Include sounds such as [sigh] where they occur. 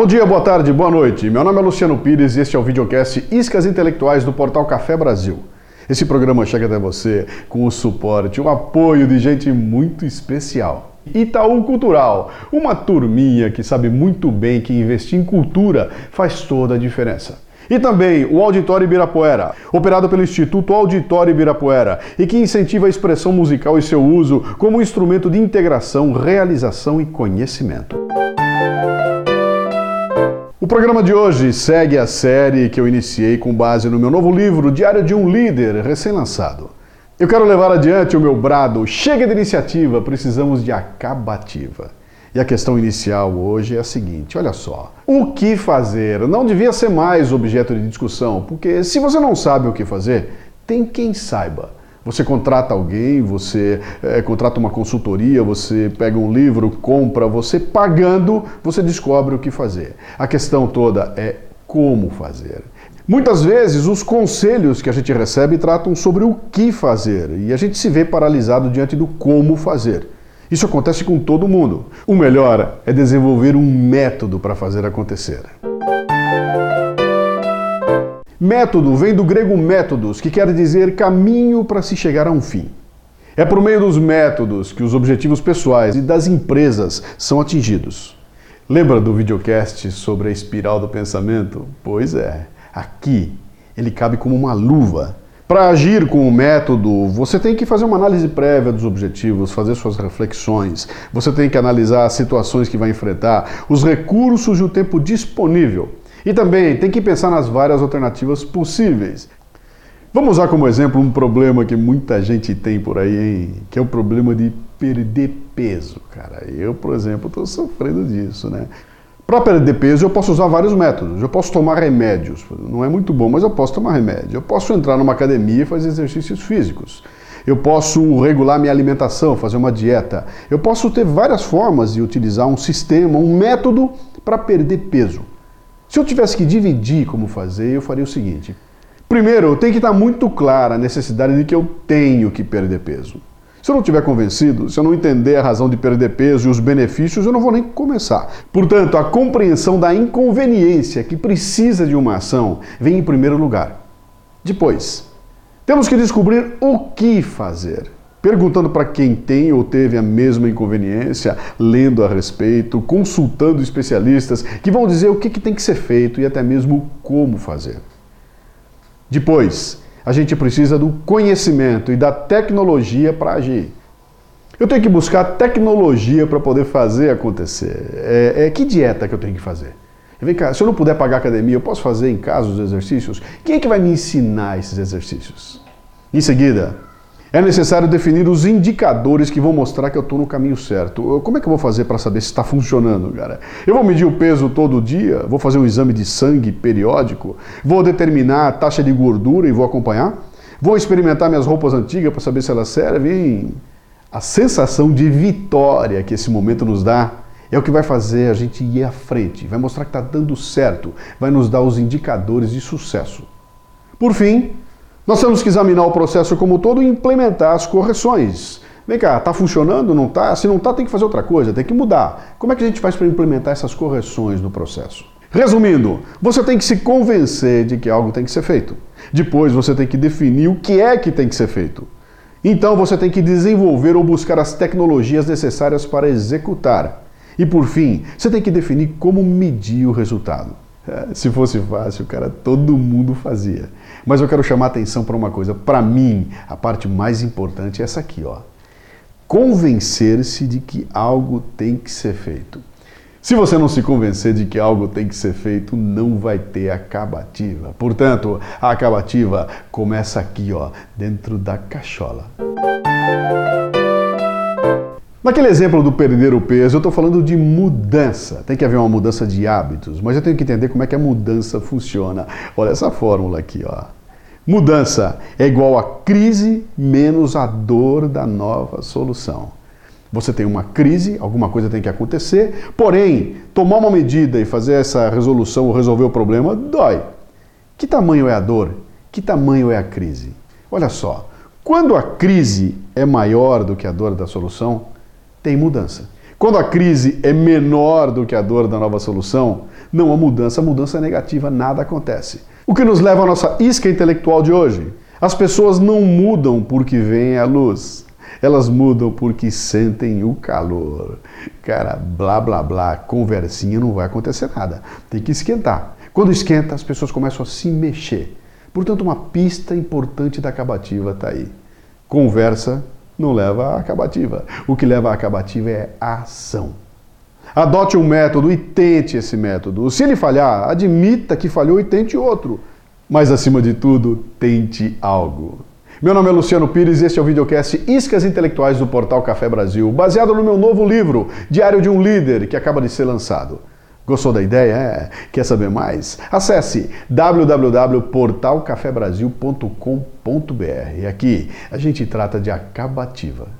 Bom dia, boa tarde, boa noite. Meu nome é Luciano Pires e este é o videocast Iscas Intelectuais do portal Café Brasil. Esse programa chega até você com o suporte, o apoio de gente muito especial. Itaú Cultural, uma turminha que sabe muito bem que investir em cultura faz toda a diferença. E também o Auditório Ibirapuera, operado pelo Instituto Auditório Ibirapuera e que incentiva a expressão musical e seu uso como instrumento de integração, realização e conhecimento. O programa de hoje segue a série que eu iniciei com base no meu novo livro Diário de um Líder, recém-lançado. Eu quero levar adiante o meu brado, chega de iniciativa, precisamos de acabativa. E a questão inicial hoje é a seguinte: olha só. O que fazer não devia ser mais objeto de discussão, porque se você não sabe o que fazer, tem quem saiba. Você contrata alguém, você é, contrata uma consultoria, você pega um livro, compra, você pagando, você descobre o que fazer. A questão toda é como fazer. Muitas vezes os conselhos que a gente recebe tratam sobre o que fazer e a gente se vê paralisado diante do como fazer. Isso acontece com todo mundo. O melhor é desenvolver um método para fazer acontecer. Método vem do grego métodos, que quer dizer caminho para se chegar a um fim. É por meio dos métodos que os objetivos pessoais e das empresas são atingidos. Lembra do videocast sobre a espiral do pensamento? Pois é, aqui ele cabe como uma luva. Para agir com o método, você tem que fazer uma análise prévia dos objetivos, fazer suas reflexões, você tem que analisar as situações que vai enfrentar, os recursos e o tempo disponível. E também tem que pensar nas várias alternativas possíveis. Vamos usar como exemplo um problema que muita gente tem por aí, hein? que é o problema de perder peso, cara. Eu, por exemplo, estou sofrendo disso, né? Para perder peso, eu posso usar vários métodos. Eu posso tomar remédios, não é muito bom, mas eu posso tomar remédio. Eu posso entrar numa academia e fazer exercícios físicos. Eu posso regular minha alimentação, fazer uma dieta. Eu posso ter várias formas de utilizar um sistema, um método para perder peso. Se eu tivesse que dividir como fazer, eu faria o seguinte. Primeiro, tem que estar muito clara a necessidade de que eu tenho que perder peso. Se eu não estiver convencido, se eu não entender a razão de perder peso e os benefícios, eu não vou nem começar. Portanto, a compreensão da inconveniência que precisa de uma ação vem em primeiro lugar. Depois, temos que descobrir o que fazer perguntando para quem tem ou teve a mesma inconveniência, lendo a respeito, consultando especialistas que vão dizer o que, que tem que ser feito e até mesmo como fazer. Depois, a gente precisa do conhecimento e da tecnologia para agir. Eu tenho que buscar tecnologia para poder fazer acontecer. É, é, que dieta que eu tenho que fazer? Vem cá, se eu não puder pagar academia, eu posso fazer em casa os exercícios? Quem é que vai me ensinar esses exercícios? Em seguida, é necessário definir os indicadores que vão mostrar que eu estou no caminho certo. Como é que eu vou fazer para saber se está funcionando, cara? Eu vou medir o peso todo dia? Vou fazer um exame de sangue periódico? Vou determinar a taxa de gordura e vou acompanhar? Vou experimentar minhas roupas antigas para saber se elas servem? A sensação de vitória que esse momento nos dá é o que vai fazer a gente ir à frente, vai mostrar que está dando certo, vai nos dar os indicadores de sucesso. Por fim, nós temos que examinar o processo como todo e implementar as correções. Vem cá, está funcionando? Não está? Se não está, tem que fazer outra coisa, tem que mudar. Como é que a gente faz para implementar essas correções no processo? Resumindo, você tem que se convencer de que algo tem que ser feito. Depois você tem que definir o que é que tem que ser feito. Então você tem que desenvolver ou buscar as tecnologias necessárias para executar. E por fim, você tem que definir como medir o resultado. [laughs] Se fosse fácil, cara, todo mundo fazia. Mas eu quero chamar atenção para uma coisa. Para mim, a parte mais importante é essa aqui, ó. Convencer-se de que algo tem que ser feito. Se você não se convencer de que algo tem que ser feito, não vai ter acabativa. Portanto, a acabativa começa aqui, ó, dentro da cachola. Naquele exemplo do perder o peso, eu estou falando de mudança. Tem que haver uma mudança de hábitos, mas eu tenho que entender como é que a mudança funciona. Olha essa fórmula aqui, ó. Mudança é igual a crise menos a dor da nova solução. Você tem uma crise, alguma coisa tem que acontecer, porém, tomar uma medida e fazer essa resolução ou resolver o problema dói. Que tamanho é a dor? Que tamanho é a crise? Olha só, quando a crise é maior do que a dor da solução, tem mudança. Quando a crise é menor do que a dor da nova solução, não há mudança, mudança negativa, nada acontece. O que nos leva à nossa isca intelectual de hoje. As pessoas não mudam porque vem a luz. Elas mudam porque sentem o calor. Cara, blá blá blá, conversinha não vai acontecer nada. Tem que esquentar. Quando esquenta, as pessoas começam a se mexer. Portanto, uma pista importante da acabativa está aí. Conversa não leva à acabativa. O que leva à acabativa é a ação. Adote um método e tente esse método. Se ele falhar, admita que falhou e tente outro. Mas, acima de tudo, tente algo. Meu nome é Luciano Pires e este é o videocast Iscas Intelectuais do Portal Café Brasil, baseado no meu novo livro, Diário de um Líder, que acaba de ser lançado. Gostou da ideia? É. Quer saber mais? Acesse www.portalcafebrasil.com.br. Aqui a gente trata de acabativa.